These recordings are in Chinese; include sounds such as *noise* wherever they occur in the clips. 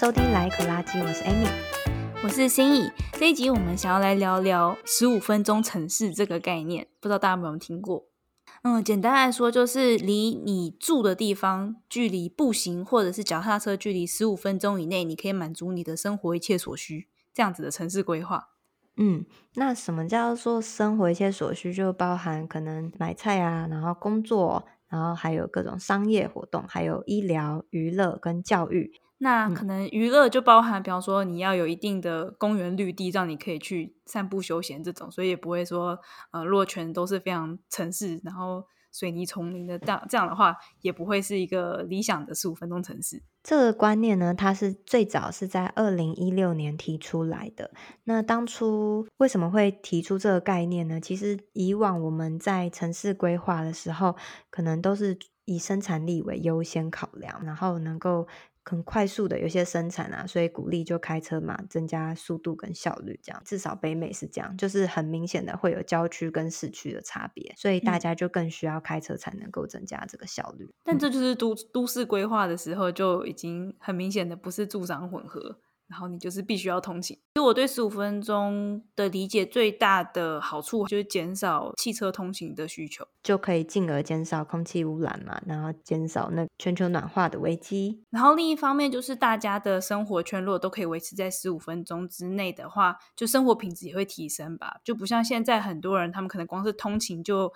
收听来一口垃圾，我是 Amy，我是心怡。这一集我们想要来聊聊十五分钟城市这个概念，不知道大家有没有听过？嗯，简单来说就是离你住的地方距离步行或者是脚踏车距离十五分钟以内，你可以满足你的生活一切所需，这样子的城市规划。嗯，那什么叫做生活一切所需？就包含可能买菜啊，然后工作，然后还有各种商业活动，还有医疗、娱乐跟教育。那可能娱乐就包含，比方说你要有一定的公园绿地，让你可以去散步休闲这种，所以也不会说呃，如果全都是非常城市，然后。水泥丛林的这样这样的话，也不会是一个理想的十五分钟城市。这个观念呢，它是最早是在二零一六年提出来的。那当初为什么会提出这个概念呢？其实以往我们在城市规划的时候，可能都是以生产力为优先考量，然后能够。很快速的有些生产啊，所以鼓励就开车嘛，增加速度跟效率，这样至少北美是这样，就是很明显的会有郊区跟市区的差别，所以大家就更需要开车才能够增加这个效率。嗯、但这就是都都市规划的时候就已经很明显的不是住商混合。然后你就是必须要通勤。就我对十五分钟的理解，最大的好处就是减少汽车通勤的需求，就可以进而减少空气污染嘛，然后减少那全球暖化的危机。然后另一方面就是大家的生活圈如果都可以维持在十五分钟之内的话，就生活品质也会提升吧。就不像现在很多人，他们可能光是通勤就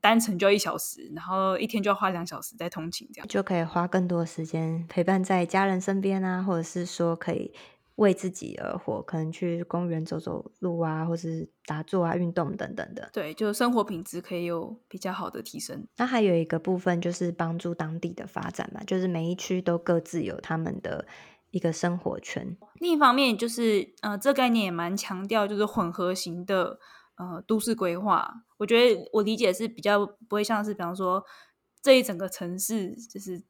单程就要一小时，然后一天就要花两小时在通勤，这样就可以花更多时间陪伴在家人身边啊，或者是说可以。为自己而活，可能去公园走走路啊，或是打坐啊、运动等等的。对，就生活品质可以有比较好的提升。那还有一个部分就是帮助当地的发展嘛，就是每一区都各自有他们的一个生活圈。另一方面就是，呃，这概念也蛮强调就是混合型的呃都市规划。我觉得我理解是比较不会像是，比方说这一整个城市就是。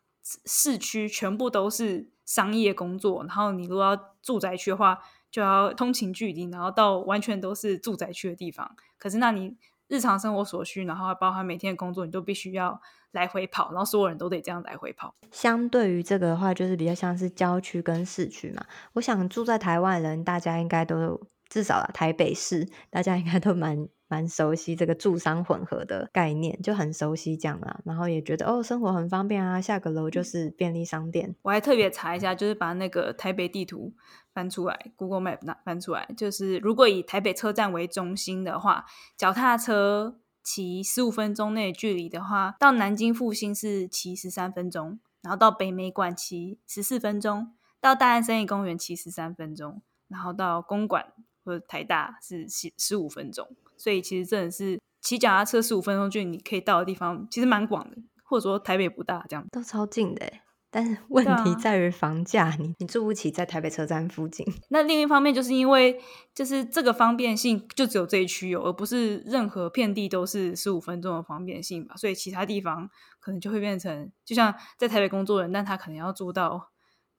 市区全部都是商业工作，然后你如果要住宅区的话，就要通勤距离，然后到完全都是住宅区的地方。可是那你日常生活所需，然后包含每天的工作，你都必须要来回跑，然后所有人都得这样来回跑。相对于这个的话，就是比较像是郊区跟市区嘛。我想住在台湾人，大家应该都至少台北市，大家应该都蛮。蛮熟悉这个住商混合的概念，就很熟悉这样啦，然后也觉得哦，生活很方便啊，下个楼就是便利商店。我还特别查一下，就是把那个台北地图翻出来，Google Map 那翻出来，就是如果以台北车站为中心的话，脚踏车骑十五分钟内距离的话，到南京复兴是骑十三分钟，然后到北美馆骑十四分钟，到大安森林公园骑十三分钟，然后到公馆或者台大是十十五分钟。所以其实真的是骑脚踏车十五分钟就你可以到的地方，其实蛮广的，或者说台北不大这样都超近的。但是 *laughs* 问题在于房价，你、啊、你住不起在台北车站附近。*laughs* 那另一方面就是因为就是这个方便性就只有这一区有，而不是任何遍地都是十五分钟的方便性吧。所以其他地方可能就会变成，就像在台北工作的人，但他可能要住到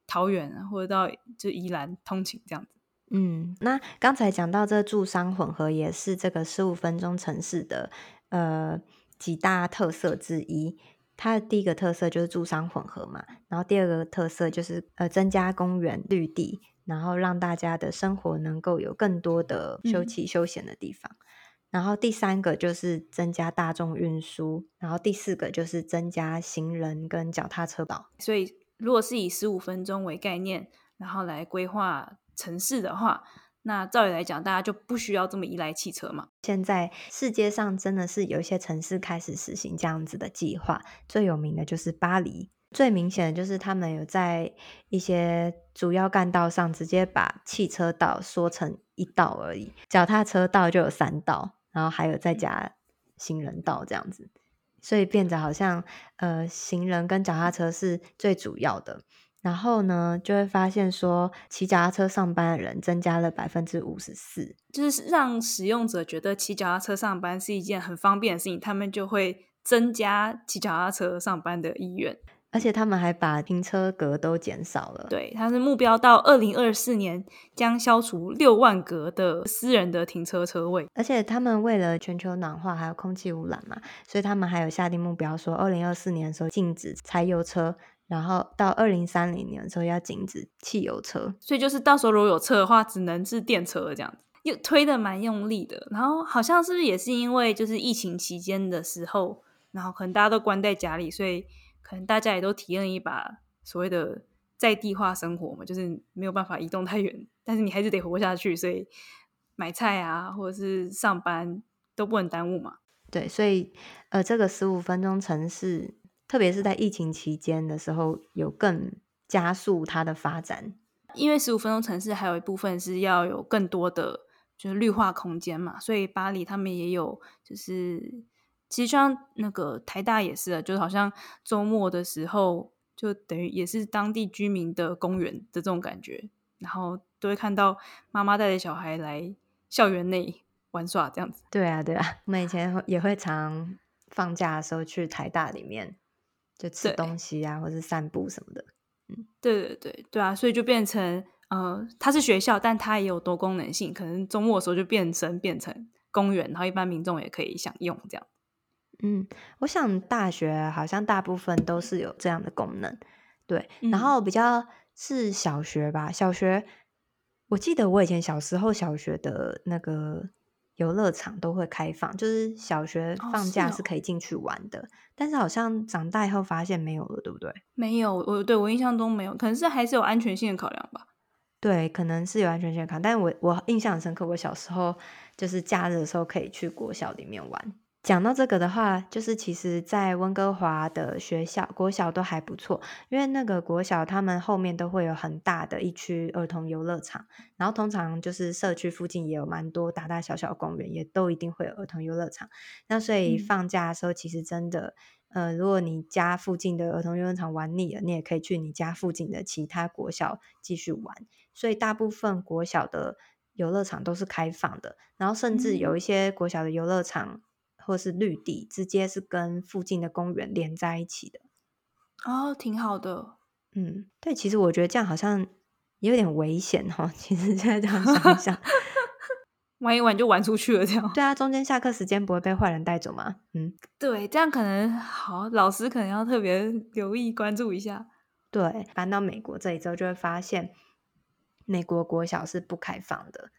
桃园啊，或者到就宜兰通勤这样子。嗯，那刚才讲到这住商混合也是这个十五分钟城市的呃几大特色之一。它的第一个特色就是住商混合嘛，然后第二个特色就是呃增加公园绿地，然后让大家的生活能够有更多的休憩休闲的地方。嗯。然后第三个就是增加大众运输，然后第四个就是增加行人跟脚踏车道。所以如果是以十五分钟为概念，然后来规划。城市的话，那照理来讲，大家就不需要这么依赖汽车嘛。现在世界上真的是有一些城市开始实行这样子的计划，最有名的就是巴黎。最明显的就是他们有在一些主要干道上直接把汽车道缩成一道而已，脚踏车道就有三道，然后还有再加行人道这样子，所以变得好像呃行人跟脚踏车是最主要的。然后呢，就会发现说，骑脚踏车上班的人增加了百分之五十四，就是让使用者觉得骑脚踏车上班是一件很方便的事情，他们就会增加骑脚踏车上班的意愿。而且他们还把停车格都减少了。对，他是目标到二零二四年将消除六万格的私人的停车车位。而且他们为了全球暖化还有空气污染嘛，所以他们还有下定目标说，二零二四年的时候禁止柴油车。然后到二零三零年的时候要禁止汽油车，所以就是到时候如果有车的话，只能是电车这样子，又推的蛮用力的。然后好像是不是也是因为就是疫情期间的时候，然后可能大家都关在家里，所以可能大家也都体验一把所谓的在地化生活嘛，就是没有办法移动太远，但是你还是得活下去，所以买菜啊或者是上班都不能耽误嘛。对，所以呃，这个十五分钟城市。特别是在疫情期间的时候，有更加速它的发展。因为十五分钟城市还有一部分是要有更多的就是绿化空间嘛，所以巴黎他们也有，就是其实像那个台大也是，就是好像周末的时候，就等于也是当地居民的公园的这种感觉，然后都会看到妈妈带着小孩来校园内玩耍这样子。对啊，对啊，我们以前也会常放假的时候去台大里面。就吃东西啊，或者散步什么的，嗯，对对对对啊，所以就变成呃，它是学校，但它也有多功能性，可能周末的时候就变成变成公园，然后一般民众也可以享用这样。嗯，我想大学好像大部分都是有这样的功能，对，然后比较是小学吧，小学我记得我以前小时候小学的那个。游乐场都会开放，就是小学放假是可以进去玩的，哦是哦，但是好像长大以后发现没有了，对不对？没有，我对我印象中没有，可能是还是有安全性的考量吧。对，可能是有安全性的考量，但是我我印象很深刻，我小时候就是假日的时候可以去国小里面玩。讲到这个的话，就是其实，在温哥华的学校国小都还不错，因为那个国小他们后面都会有很大的一区儿童游乐场，然后通常就是社区附近也有蛮多大大小小公园，也都一定会有儿童游乐场。那所以放假的时候，其实真的，嗯、呃，如果你家附近的儿童游乐场玩腻了，你也可以去你家附近的其他国小继续玩。所以大部分国小的游乐场都是开放的，然后甚至有一些国小的游乐场。或是绿地，直接是跟附近的公园连在一起的哦，挺好的。嗯，对，其实我觉得这样好像有点危险哦。*laughs* 其实现在这样想一想，*laughs* 玩一玩就玩出去了，这样。对啊，中间下课时间不会被坏人带走吗？嗯，对，这样可能好，老师可能要特别留意关注一下。对，搬到美国这里之后，就会发现美国国小是不开放的，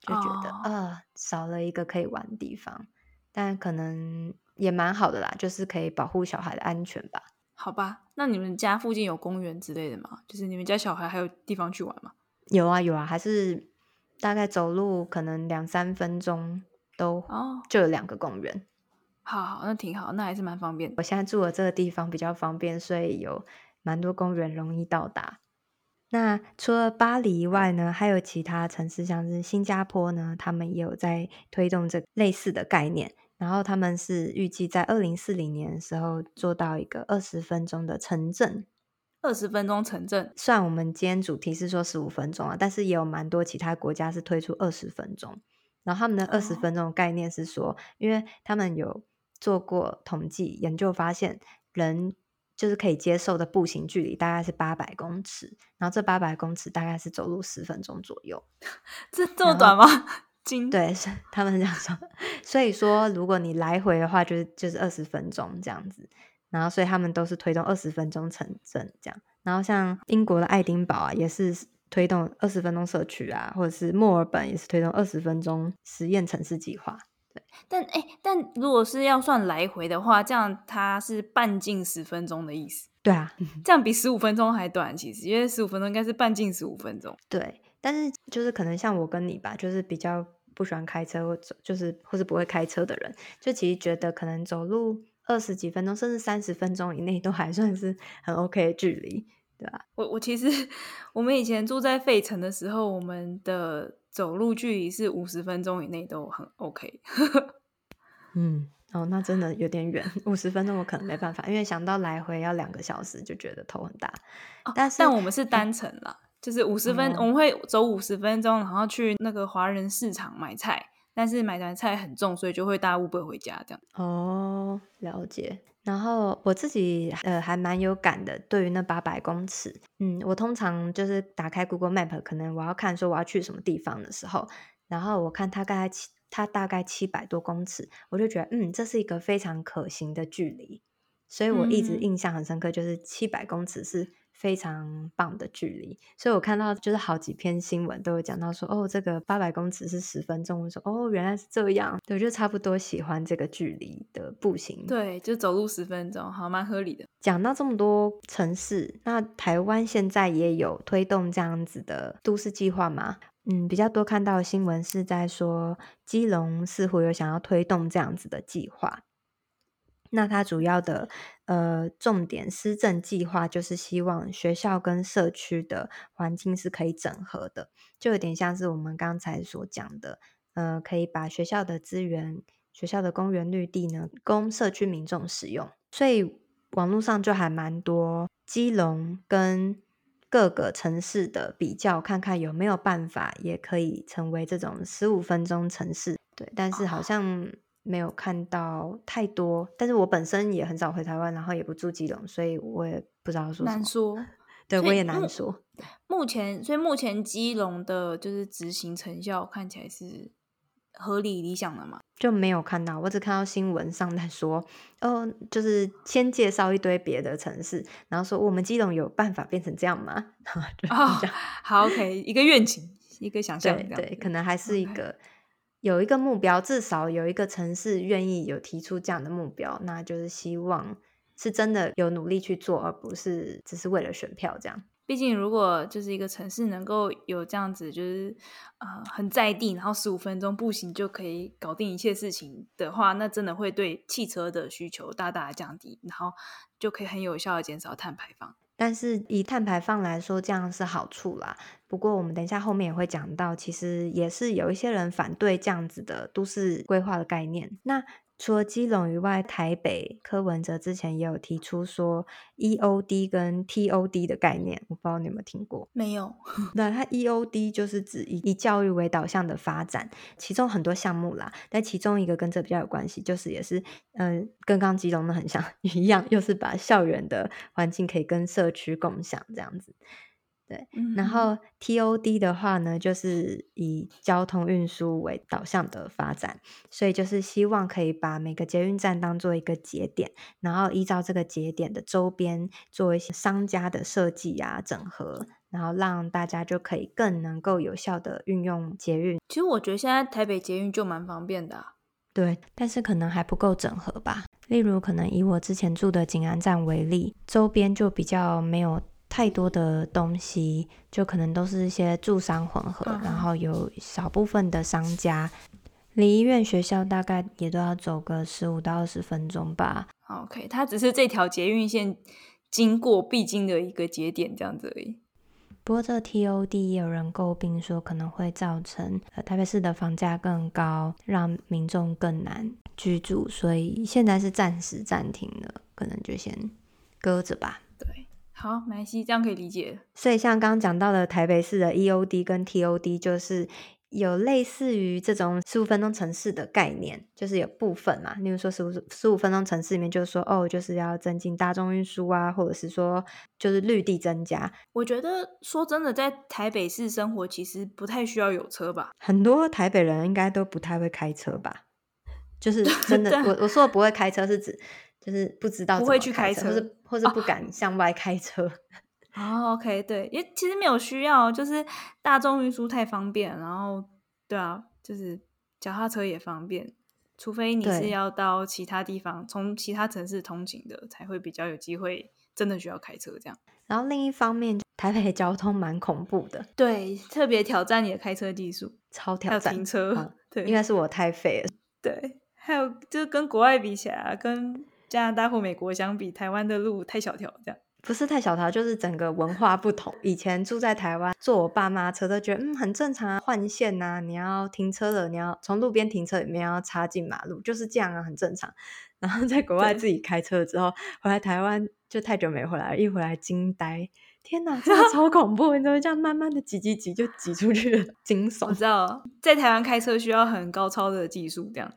就觉得啊、哦呃，少了一个可以玩的地方。但可能也蛮好的啦，就是可以保护小孩的安全吧。好吧，那你们家附近有公园之类的吗？就是你们家小孩还有地方去玩吗？有啊有啊，还是大概走路可能两三分钟都哦，就有两个公园。好好，那挺好，那还是蛮方便的。我现在住的这个地方比较方便，所以有蛮多公园容易到达。那除了巴黎以外呢，还有其他城市，像是新加坡呢，他们也有在推动这类似的概念。然后他们是预计在二零四零年的时候做到一个二十分钟的城镇，二十分钟城镇。虽然我们今天主题是说十五分钟啊，但是也有蛮多其他国家是推出二十分钟。然后他们的二十分钟的概念是说，因为他们有做过统计研究，发现人就是可以接受的步行距离大概是八百公尺，然后这八百公尺大概是走路十分钟左右。*laughs* 这这么短吗？对，是 *laughs* 他们是这样说。所以说，如果你来回的话，就是就是二十分钟这样子。然后，所以他们都是推动二十分钟城镇这样。然后，像英国的爱丁堡啊，也是推动二十分钟社区啊，或者是墨尔本也是推动二十分钟实验城市计划。对，但哎，但如果是要算来回的话，这样它是半径十分钟的意思。对啊，这样比十五分钟还短，其实因为十五分钟应该是半径十五分钟。对。但是就是可能像我跟你吧，就是比较不喜欢开车或者就是或是不会开车的人，就其实觉得可能走路二十几分钟甚至三十分钟以内都还算是很 OK 的距离，对吧？我我其实我们以前住在费城的时候，我们的走路距离是五十分钟以内都很 OK。*laughs* 嗯，哦，那真的有点远，五十分钟我可能没办法，因为想到来回要两个小时，就觉得头很大。哦、但是但我们是单程啦。就是五十分，哦，我们会走五十分钟，然后去那个华人市场买菜，但是买完菜很重，所以就会搭 Uber 回家这样。哦，了解。然后我自己呃还蛮有感的，对于那八百公尺，嗯，我通常就是打开 Google Map，可能我要看说我要去什么地方的时候，然后我看它大概七，它大概七百多公尺，我就觉得嗯，这是一个非常可行的距离。所以我一直印象很深刻，就是七百公尺是非常棒的距离。所以我看到就是好几篇新闻都有讲到说，哦，这个八百公尺是十分钟。我说，哦，原来是这样。对，我就差不多喜欢这个距离的步行。对，就走路十分钟，好，蛮合理的。讲到这么多城市，那台湾现在也有推动这样子的都市计划吗？嗯，比较多看到的新闻是在说，基隆似乎有想要推动这样子的计划。那它主要的呃重点施政计划就是希望学校跟社区的环境是可以整合的，就有点像是我们刚才所讲的，呃，可以把学校的资源、学校的公园绿地呢，供社区民众使用。所以网络上就还蛮多基隆跟各个城市的比较，看看有没有办法也可以成为这种十五分钟城市。对，但是好像。没有看到太多，但是我本身也很少回台湾，然后也不住基隆，所以我也不知道说。难说，对，我也难说。目前，所以目前基隆的就是执行成效看起来是合理理想的嘛？就没有看到，我只看到新闻上在说，哦，就是先介绍一堆别的城市，然后说我们基隆有办法变成这样吗？*laughs* 哦，好，OK，一个愿景，一个想象，对对，可能还是一个。有一个目标，至少有一个城市愿意有提出这样的目标，那就是希望是真的有努力去做，而不是只是为了选票这样。毕竟，如果就是一个城市能够有这样子，就是呃很在地，然后十五分钟步行就可以搞定一切事情的话，那真的会对汽车的需求大大的降低，然后就可以很有效的减少碳排放。但是以碳排放来说，这样是好处啦。不过我们等一下后面也会讲到，其实也是有一些人反对这样子的都市规划的概念。那除了基隆以外，台北柯文哲之前也有提出说 EOD 跟 TOD 的概念，我不知道你有没有听过？没有。那它 EOD 就是指以以教育为导向的发展，其中很多项目啦，但其中一个跟这比较有关系，就是也是嗯、呃，跟刚基隆的很像 *laughs* 一样，又是把校园的环境可以跟社区共享这样子。对，然后 TOD 的话呢，就是以交通运输为导向的发展，所以就是希望可以把每个捷运站当做一个节点，然后依照这个节点的周边做一些商家的设计啊、整合，然后让大家就可以更能够有效的运用捷运。其实我觉得现在台北捷运就蛮方便的啊，对，但是可能还不够整合吧。例如，可能以我之前住的景安站为例，周边就比较没有。太多的东西，就可能都是一些住商混合，嗯、然后有少部分的商家，离医院、学校大概也都要走个十五到二十分钟吧。OK，它只是这条捷运线经过必经的一个节点这样子而已。不过这 TOD 也有人诟病说可能会造成呃台北市的房价更高，让民众更难居住，所以现在是暂时暂停了，可能就先搁着吧。对。好，没关系，这样可以理解。所以像刚刚讲到的台北市的 EOD 跟 TOD，就是有类似于这种十五分钟城市的概念，就是有部分嘛，例如说十五十五分钟城市里面，就是说哦，就是要增进大众运输啊，或者是说就是绿地增加。我觉得说真的，在台北市生活其实不太需要有车吧，很多台北人应该都不太会开车吧，就是真的，我我说的不会开车是指。就是不知道不会去开车，或是或是不敢 *laughs* 向外开车。哦，OK，对，因为其实没有需要，就是大众运输太方便，然后对啊，就是脚踏车也方便，除非你是要到其他地方，从其他城市通勤的，才会比较有机会真的需要开车这样。然后另一方面，台北交通蛮恐怖的，对，特别挑战你的开车技术，超挑战。停车，嗯、对，应该是我太废了。对，还有就是跟国外比起来，跟加拿大或美国相比，台湾的路太小条，这样不是太小条，就是整个文化不同。以前住在台湾，坐我爸妈车都觉得嗯很正常啊，换线呐，你要停车了，你要从路边停车里面要插进马路，就是这样啊，很正常。然后在国外自己开车之后，回来台湾就太久没回来了，一回来惊呆，天哪，真的超恐怖！你怎么这样慢慢的挤挤挤就挤出去了，惊悚。我知道，在台湾开车需要很高超的技术，这样。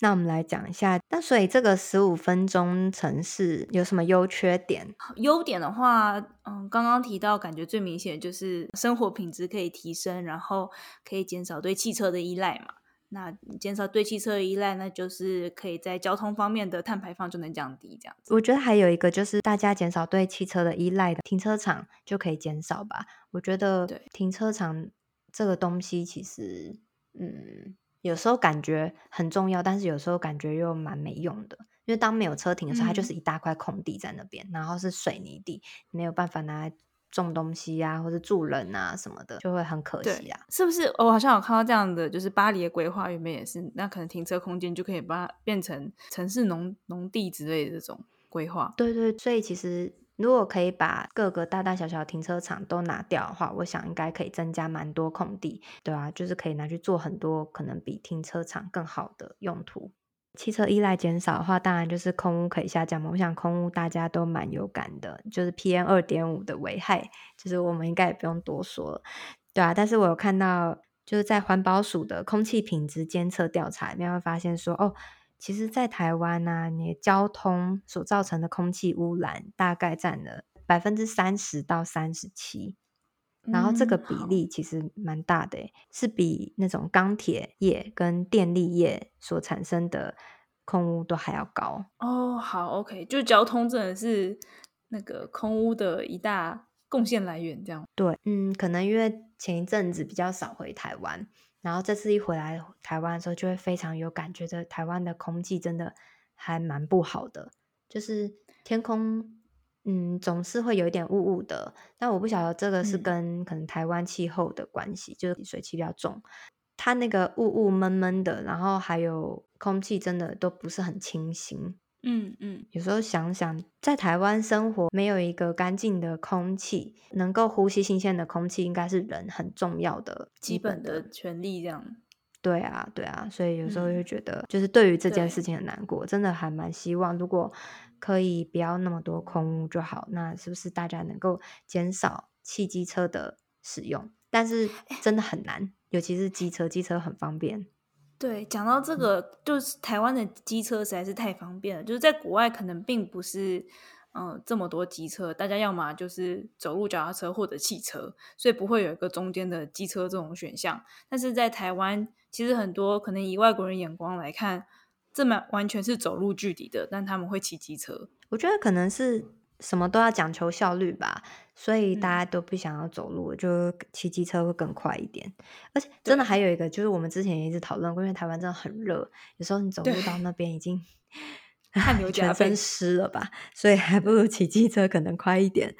那我们来讲一下，那所以这个十五分钟城市有什么优缺点？优点的话，嗯，刚刚提到，感觉最明显的就是生活品质可以提升，然后可以减少对汽车的依赖嘛。那减少对汽车的依赖，那就是可以在交通方面的碳排放就能降低。这样子，我觉得还有一个就是大家减少对汽车的依赖的停车场就可以减少吧。我觉得停车场这个东西其实，嗯，有时候感觉很重要，但是有时候感觉又蛮没用的。因为当没有车停的时候，它就是一大块空地在那边，嗯、然后是水泥地，没有办法拿来。种东西啊，或者住人啊什么的，就会很可惜啊。是不是？我好像有看到这样的，就是巴黎的规划原本也是，那可能停车空间就可以把它变成城市农农地之类的这种规划。对对，所以其实如果可以把各个大大小小停车场都拿掉的话，我想应该可以增加蛮多空地，对啊，就是可以拿去做很多可能比停车场更好的用途。汽车依赖减少的话，当然就是空污可以下降嘛。我想空污大家都蛮有感的，就是 PM 二点五的危害，就是我们应该也不用多说了，对啊。但是我有看到，就是在环保署的空气品质监测调查里面会发现说，哦，其实，在台湾呢、啊，你交通所造成的空气污染大概占了百分之三十到三十七。然后这个比例其实蛮大的，嗯，是比那种钢铁业跟电力业所产生的空污都还要高哦。好，OK，就交通真的是那个空污的一大贡献来源，这样。对，嗯，可能因为前一阵子比较少回台湾，然后这次一回来台湾的时候，就会非常有感觉的，台湾的空气真的还蛮不好的，就是天空。嗯，总是会有一点雾雾的，但我不晓得这个是跟可能台湾气候的关系，嗯、就是水汽比较重，它那个雾雾闷闷的，然后还有空气真的都不是很清新。嗯嗯，有时候想想，在台湾生活没有一个干净的空气，能够呼吸新鲜的空气，应该是人很重要的基本的权利。这样。对啊，对啊，所以有时候就觉得，就是对于这件事情很难过，真的还蛮希望如果。可以不要那么多空污就好，那是不是大家能够减少汽机车的使用？但是真的很难，尤其是机车，机车很方便。对，讲到这个，嗯、就是台湾的机车实在是太方便了。就是在国外可能并不是，嗯、呃，这么多机车，大家要么就是走路、脚踏车或者汽车，所以不会有一个中间的机车这种选项。但是在台湾，其实很多可能以外国人眼光来看。这么完全是走路距离的，但他们会骑机车。我觉得可能是什么都要讲求效率吧，所以大家都不想要走路，嗯、就骑机车会更快一点。而且真的还有一个，就是我们之前也一直讨论过，因为台湾真的很热，有时候你走路到那边已经 *laughs* 汗流 *laughs* 全身湿了吧，所以还不如骑机车可能快一点。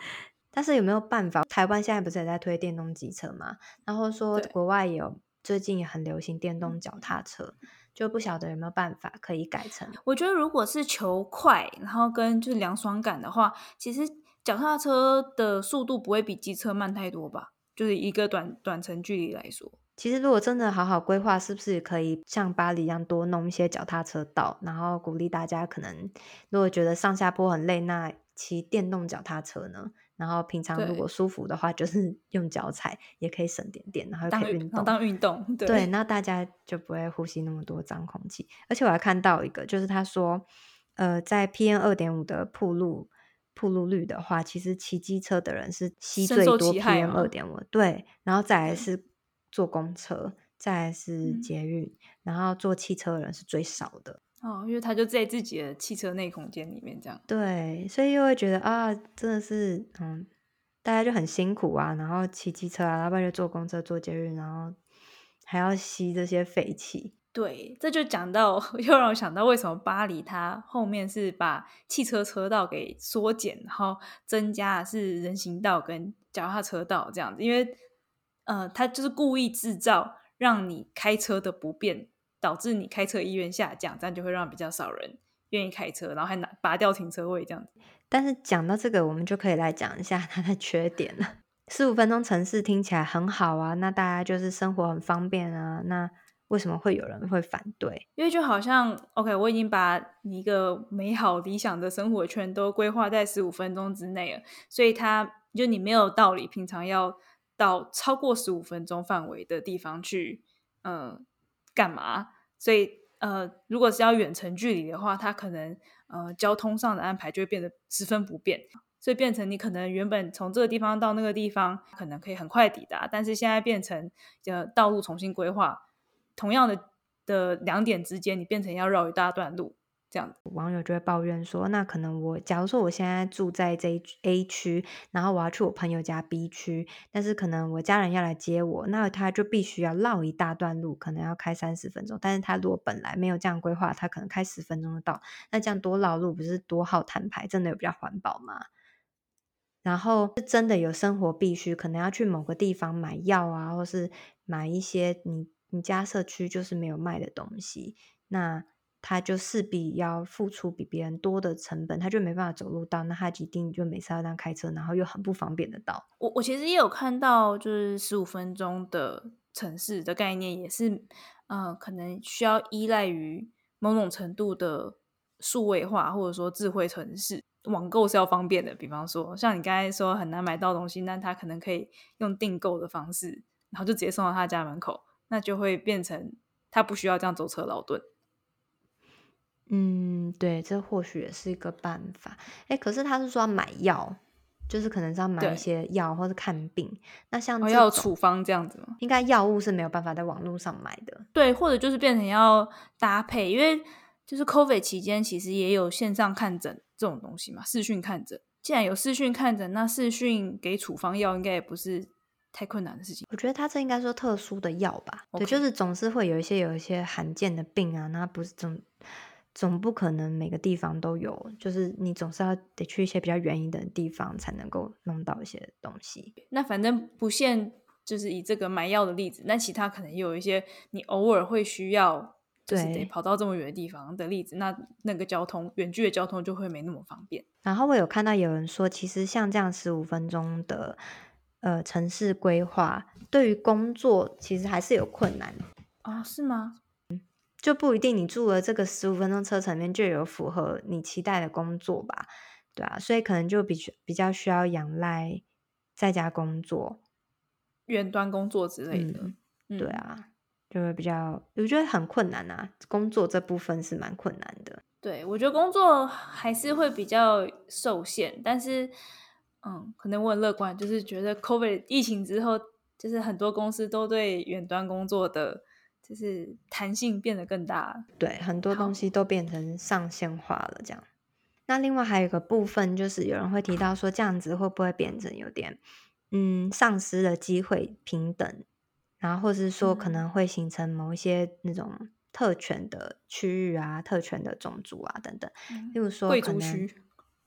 但是有没有办法？台湾现在不是也在推电动机车嘛？然后说国外有最近也很流行电动脚踏车。就不晓得有没有办法可以改成。我觉得如果是求快，然后跟就是凉爽感的话，其实脚踏车的速度不会比机车慢太多吧？就是一个短短程距离来说，其实如果真的好好规划，是不是可以像巴黎一样多弄一些脚踏车道，然后鼓励大家可能如果觉得上下坡很累，那骑电动脚踏车呢？然后平常如果舒服的话，就是 *laughs* 用脚踩也可以省点电，然后又可以运动。当运动，对，对，那大家就不会呼吸那么多脏空气。而且我还看到一个，就是他说，呃，在 PM 二点五的铺路铺路率的话，其实骑机车的人是吸最多 PM 二点五。对，然后再来是坐公车，再来是捷运，嗯，然后坐汽车的人是最少的。哦，因为他就在自己的汽车内空间里面这样。对，所以又会觉得啊，真的是，嗯，大家就很辛苦啊，然后骑机车啊，要不然就坐公车、坐捷运，然后还要吸这些废气。对，这就讲到，*laughs* 又让我想到为什么巴黎它后面是把汽车车道给缩减，然后增加的是人行道跟脚踏车道这样子，因为呃，他就是故意制造让你开车的不便。导致你开车意愿下降，这样就会让比较少人愿意开车，然后还拿拔掉停车位这样子。但是讲到这个，我们就可以来讲一下它的缺点了。十五分钟城市听起来很好啊，那大家就是生活很方便啊，那为什么会有人会反对？因为就好像，OK，我已经把你一个美好理想的生活圈都规划在十五分钟之内了，所以它就你没有道理平常要到超过十五分钟范围的地方去，嗯。干嘛？所以呃，如果是要远程距离的话，它可能呃交通上的安排就会变得十分不便，所以变成你可能原本从这个地方到那个地方可能可以很快抵达，但是现在变成呃道路重新规划，同样的的两点之间，你变成要绕一大段路。这样，网友就会抱怨说，那可能我假如说我现在住在这 A 区，然后我要去我朋友家 B 区，但是可能我家人要来接我，那他就必须要绕一大段路，可能要开三十分钟。但是他如果本来没有这样规划，他可能开十分钟就到，那这样多绕路不是多耗摊牌，真的有比较环保吗？然后是真的有生活必须，可能要去某个地方买药啊，或是买一些你你家社区就是没有卖的东西，那。他就势必要付出比别人多的成本，他就没办法走路到，那他一定就每次要这样开车，然后又很不方便的到。我我其实也有看到，就是十五分钟的城市的概念，也是，呃，可能需要依赖于某种程度的数位化，或者说智慧城市，网购是要方便的。比方说，像你刚才说很难买到东西，那他可能可以用订购的方式，然后就直接送到他家门口，那就会变成他不需要这样舟车劳顿。嗯，对，这或许也是一个办法。哎，可是他是说要买药，就是可能是要买一些药或者看病。那像要有处方这样子吗？应该药物是没有办法在网络上买的。对，或者就是变成要搭配，因为就是 COVID 期间其实也有线上看诊这种东西嘛，视讯看诊。既然有视讯看诊，那视讯给处方药应该也不是太困难的事情。我觉得他这应该说特殊的药吧.对，就是总是会有一些有一些罕见的病啊，那不是总。总不可能每个地方都有，就是你总是要得去一些比较远一点的地方才能够弄到一些东西。那反正不限，就是以这个买药的例子，那其他可能也有一些你偶尔会需要，就是得跑到这么远的地方的例子，那那个交通远距的交通就会没那么方便。然后我有看到有人说，其实像这样十五分钟的呃城市规划，对于工作其实还是有困难啊？是吗？就不一定你住了这个十五分钟车程里面就有符合你期待的工作吧，对啊，所以可能就比比较需要仰赖在家工作、远端工作之类的，嗯、对啊，就会比较我觉得很困难啊，工作这部分是蛮困难的。对，我觉得工作还是会比较受限，但是嗯，可能我很乐观，就是觉得 COVID 疫情之后，就是很多公司都对远端工作的。就是弹性变得更大，对，很多东西都变成上线化了。这样，那另外还有一个部分，就是有人会提到说，这样子会不会变成有点，嗯，丧失了机会平等，然后或是说可能会形成某一些那种特权的区域啊、特权的种族啊等等，例如说可能。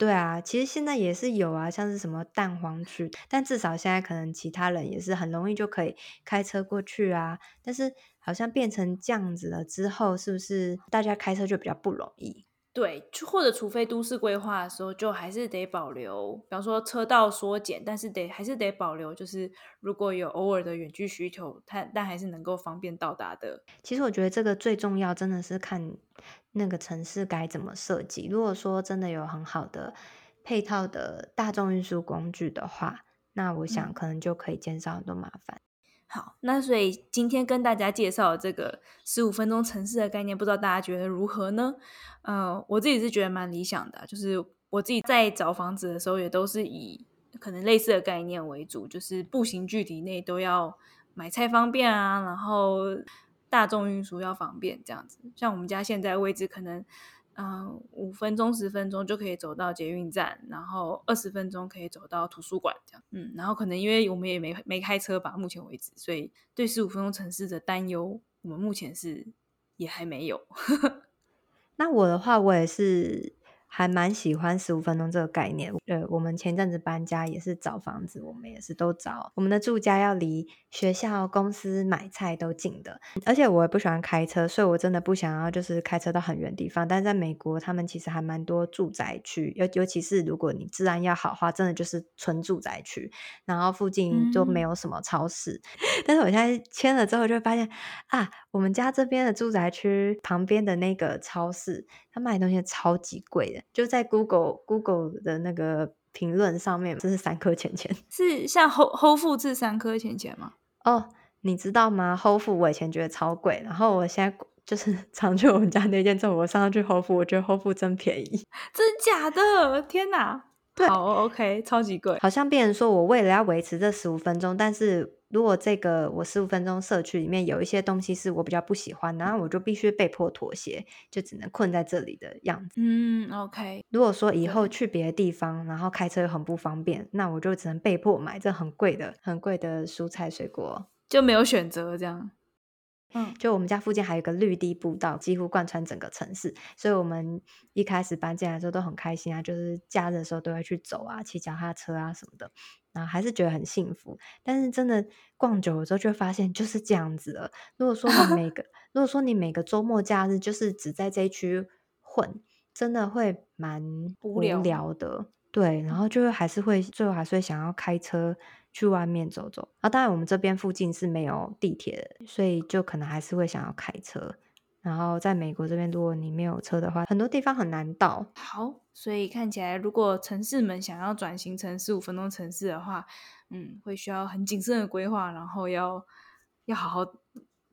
对啊，其实现在也是有啊，像是什么蛋黄区，但至少现在可能其他人也是很容易就可以开车过去啊。但是好像变成这样子了之后，是不是大家开车就比较不容易？对，或者除非都市规划的时候，就还是得保留，比方说车道缩减，但是得还是得保留，就是如果有偶尔的远距需求，它但还是能够方便到达的。其实我觉得这个最重要，真的是看那个城市该怎么设计。如果说真的有很好的配套的大众运输工具的话，那我想可能就可以减少很多麻烦。好，那所以今天跟大家介绍这个十五分钟城市的概念，不知道大家觉得如何呢？呃，我自己是觉得蛮理想的，就是我自己在找房子的时候，也都是以可能类似的概念为主，就是步行距离内都要买菜方便啊，然后大众运输要方便这样子。像我们家现在位置可能。嗯，五分钟、十分钟就可以走到捷运站，然后二十分钟可以走到图书馆，这样。嗯，然后可能因为我们也没没开车吧，目前为止，所以对十五分钟城市的担忧，我们目前是也还没有。*laughs* 那我的话，我也是。还蛮喜欢十五分钟这个概念。呃，我们前阵子搬家也是找房子，我们也是都找我们的住家要离学校、公司买菜都近的。而且我也不喜欢开车，所以我真的不想要就是开车到很远地方。但是在美国，他们其实还蛮多住宅区，尤尤其是如果你治安要好的话，真的就是纯住宅区，然后附近就没有什么超市。嗯、*laughs* 但是我现在签了之后，就会发现啊，我们家这边的住宅区旁边的那个超市，他卖东西超级贵的。就在 Google Google 的那个评论上面，这是三颗钱钱，*laughs* 是像 Whole Whole Foods 是三颗钱钱吗？哦，你知道吗？Whole Foods 我以前觉得超贵，然后我现在就是 *laughs* 常去我们家那间之后，我上去 Whole Foods，我觉得 Foods 真便宜，*laughs* 真假的？天哪！对，好，OK，超级贵，好像别人说我为了要维持这十五分钟，但是如果这个我十五分钟社区里面有一些东西是我比较不喜欢，然后我就必须被迫妥协，就只能困在这里的样子。嗯，OK。如果说以后去别的地方，然后开车又很不方便，那我就只能被迫买这很贵的、很贵的蔬菜水果，就没有选择这样。嗯，就我们家附近还有个绿地步道，几乎贯穿整个城市，所以我们一开始搬进来的时候都很开心啊，就是假日的时候都会去走啊，骑脚踏车啊什么的，然后还是觉得很幸福。但是真的逛久了之后，就会发现就是这样子了。如果说你每个，*laughs* 如果说你每个周末假日就是只在这一区混，真的会蛮无聊的。对，然后就会还是会最后还是会想要开车。去外面走走啊！当然，我们这边附近是没有地铁的，所以就可能还是会想要开车。然后在美国这边，如果你没有车的话，很多地方很难到。好，所以看起来，如果城市们想要转型成十五分钟城市的话，嗯，会需要很谨慎的规划，然后要要好好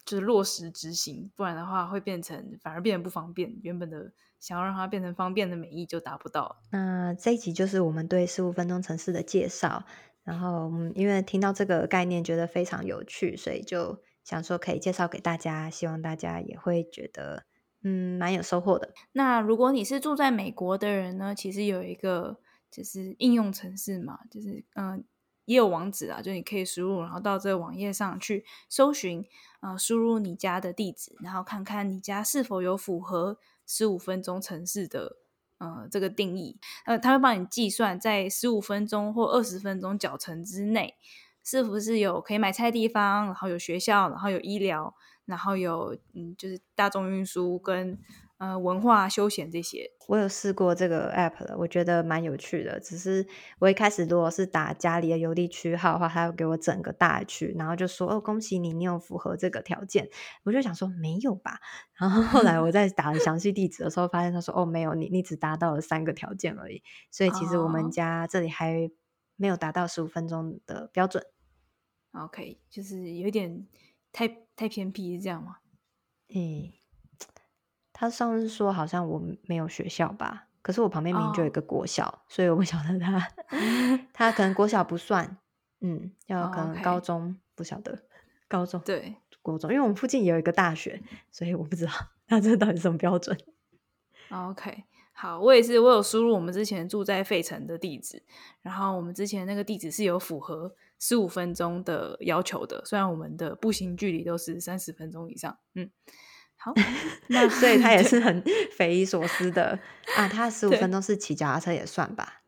就是落实执行，不然的话会变成反而变得不方便。原本的想要让它变成方便的美意就达不到。那这一集就是我们对十五分钟城市的介绍。然后，嗯，因为听到这个概念觉得非常有趣，所以就想说可以介绍给大家，希望大家也会觉得，嗯，蛮有收获的。那如果你是住在美国的人呢，其实有一个就是应用程式嘛，就是嗯，也有网址啊，就你可以输入，然后到这个网页上去搜寻，呃，输入你家的地址，然后看看你家是否有符合十五分钟城市的。呃，这个定义，呃，他会帮你计算在十五分钟或二十分钟脚程之内，是不是有可以买菜的地方，然后有学校，然后有医疗，然后有嗯，就是大众运输跟。呃，文化休闲这些，我有试过这个 app 了，我觉得蛮有趣的。只是我一开始如果是打家里的邮递区号的话，他会给我整个大区，然后就说：“哦，恭喜你，你有符合这个条件。”我就想说没有吧。然后后来我在打详细地址的时候，发现他说：“哦，没有，你你只达到了三个条件而已。”所以其实我们家这里还没有达到十五分钟的标准。OK，就是有点太太偏僻，是这样吗？嗯。他上次说好像我没有学校吧，可是我旁边明明就有一个国小，oh. 所以我不晓得他 *laughs* 他可能国小不算，嗯，要可能高中、oh, okay. 不晓得高中对国中，因为我们附近也有一个大学，所以我不知道他这到底什么标准。OK，好，我也是，我有输入我们之前住在费城的地址，然后我们之前那个地址是有符合十五分钟的要求的，虽然我们的步行距离都是三十分钟以上，嗯。好，*laughs* 那所以他也是很 *laughs* 匪夷所思的啊！他十五分钟是骑脚踏车也算吧？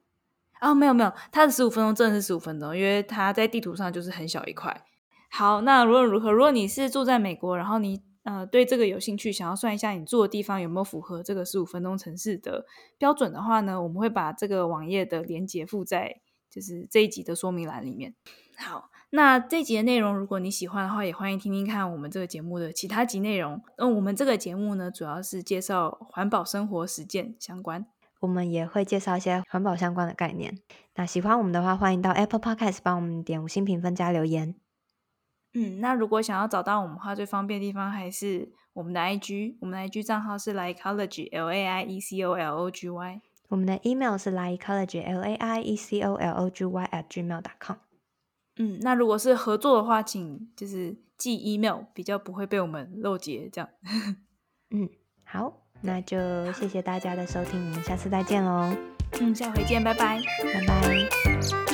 哦，没有没有，他的十五分钟真的是十五分钟，因为他在地图上就是很小一块。好，那无论如何，如果你是住在美国，然后你呃对这个有兴趣，想要算一下你住的地方有没有符合这个十五分钟城市的标准的话呢，我们会把这个网页的连接附在就是这一集的说明栏里面。好。那这集的内容，如果你喜欢的话，也欢迎听听看我们这个节目的其他集内容。那我们这个节目呢，主要是介绍环保生活实践相关，我们也会介绍一些环保相关的概念。那喜欢我们的话，欢迎到 Apple Podcast 帮我们点五星评分加留言。嗯，那如果想要找到我们的话，最方便的地方还是我们的 IG，我们的 IG 账号是 Laiecology L A I E C O L O G Y，我们的 email 是 Laiecology L A I E C O L O G Y at gmail.com。嗯，那如果是合作的话，请就是寄 email，比较不会被我们漏接这样。*laughs* 嗯，好，那就谢谢大家的收听，我们下次再见喽。嗯，下回见，拜拜，拜拜。